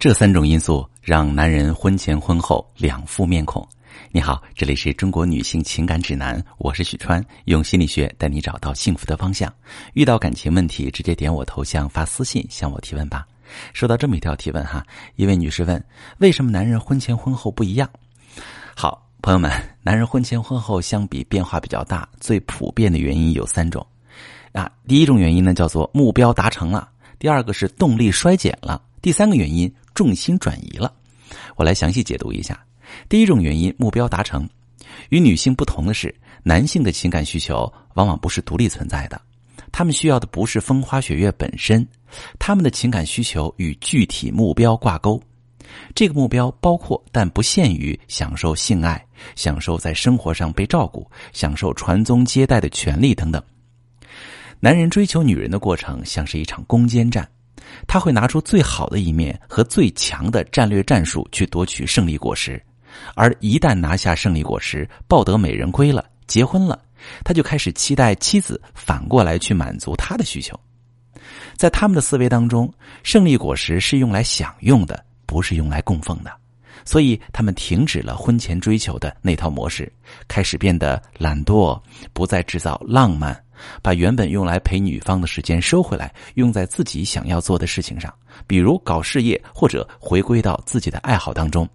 这三种因素让男人婚前婚后两副面孔。你好，这里是中国女性情感指南，我是许川，用心理学带你找到幸福的方向。遇到感情问题，直接点我头像发私信向我提问吧。收到这么一条提问哈，一位女士问：为什么男人婚前婚后不一样？好，朋友们，男人婚前婚后相比变化比较大，最普遍的原因有三种啊。第一种原因呢叫做目标达成了，第二个是动力衰减了，第三个原因。重心转移了，我来详细解读一下。第一种原因，目标达成。与女性不同的是，男性的情感需求往往不是独立存在的，他们需要的不是风花雪月本身，他们的情感需求与具体目标挂钩。这个目标包括但不限于享受性爱、享受在生活上被照顾、享受传宗接代的权利等等。男人追求女人的过程像是一场攻坚战。他会拿出最好的一面和最强的战略战术去夺取胜利果实，而一旦拿下胜利果实，抱得美人归了，结婚了，他就开始期待妻子反过来去满足他的需求。在他们的思维当中，胜利果实是用来享用的，不是用来供奉的，所以他们停止了婚前追求的那套模式，开始变得懒惰，不再制造浪漫。把原本用来陪女方的时间收回来，用在自己想要做的事情上，比如搞事业或者回归到自己的爱好当中。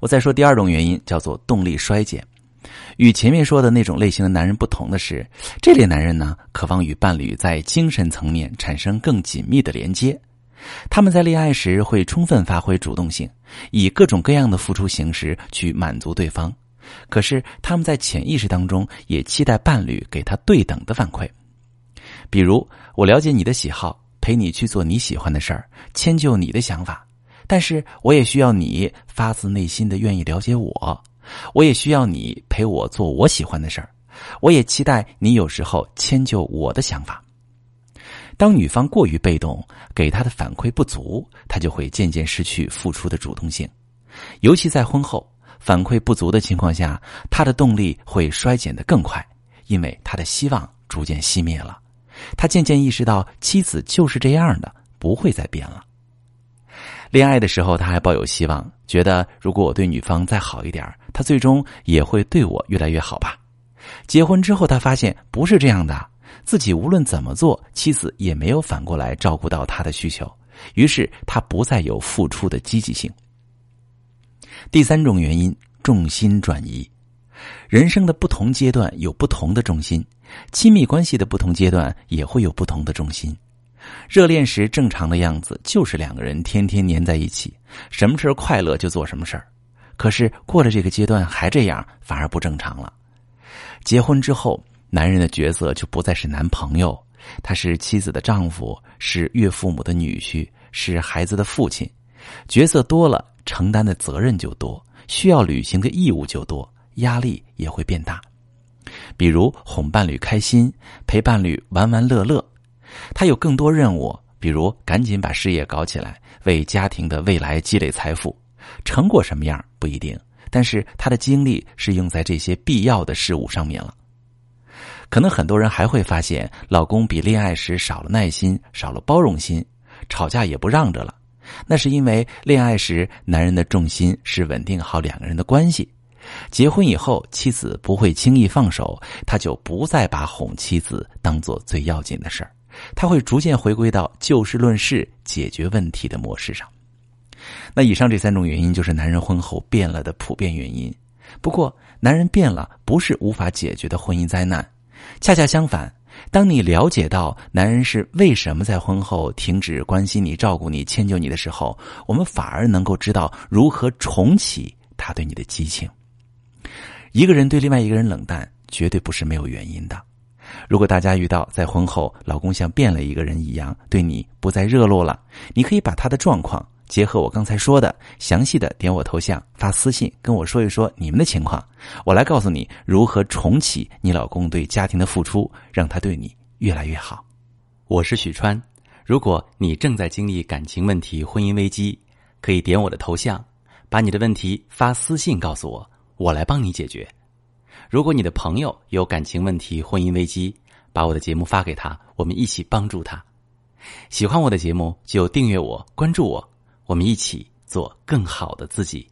我再说第二种原因，叫做动力衰减。与前面说的那种类型的男人不同的是，这类男人呢，渴望与伴侣在精神层面产生更紧密的连接。他们在恋爱时会充分发挥主动性，以各种各样的付出形式去满足对方。可是他们在潜意识当中也期待伴侣给他对等的反馈，比如我了解你的喜好，陪你去做你喜欢的事儿，迁就你的想法，但是我也需要你发自内心的愿意了解我，我也需要你陪我做我喜欢的事儿，我也期待你有时候迁就我的想法。当女方过于被动，给他的反馈不足，他就会渐渐失去付出的主动性，尤其在婚后。反馈不足的情况下，他的动力会衰减的更快，因为他的希望逐渐熄灭了。他渐渐意识到妻子就是这样的，不会再变了。恋爱的时候，他还抱有希望，觉得如果我对女方再好一点，他最终也会对我越来越好吧。结婚之后，他发现不是这样的，自己无论怎么做，妻子也没有反过来照顾到他的需求，于是他不再有付出的积极性。第三种原因，重心转移。人生的不同阶段有不同的重心，亲密关系的不同阶段也会有不同的重心。热恋时正常的样子就是两个人天天黏在一起，什么事快乐就做什么事儿。可是过了这个阶段还这样，反而不正常了。结婚之后，男人的角色就不再是男朋友，他是妻子的丈夫，是岳父母的女婿，是孩子的父亲。角色多了。承担的责任就多，需要履行的义务就多，压力也会变大。比如哄伴侣开心，陪伴侣玩玩乐乐，他有更多任务，比如赶紧把事业搞起来，为家庭的未来积累财富。成果什么样不一定，但是他的精力是用在这些必要的事物上面了。可能很多人还会发现，老公比恋爱时少了耐心，少了包容心，吵架也不让着了。那是因为恋爱时男人的重心是稳定好两个人的关系，结婚以后妻子不会轻易放手，他就不再把哄妻子当做最要紧的事儿，他会逐渐回归到就事论事解决问题的模式上。那以上这三种原因就是男人婚后变了的普遍原因。不过，男人变了不是无法解决的婚姻灾难，恰恰相反。当你了解到男人是为什么在婚后停止关心你、照顾你、迁就你的时候，我们反而能够知道如何重启他对你的激情。一个人对另外一个人冷淡，绝对不是没有原因的。如果大家遇到在婚后老公像变了一个人一样对你不再热络了，你可以把他的状况。结合我刚才说的，详细的点我头像发私信跟我说一说你们的情况，我来告诉你如何重启你老公对家庭的付出，让他对你越来越好。我是许川，如果你正在经历感情问题、婚姻危机，可以点我的头像，把你的问题发私信告诉我，我来帮你解决。如果你的朋友有感情问题、婚姻危机，把我的节目发给他，我们一起帮助他。喜欢我的节目就订阅我、关注我。我们一起做更好的自己。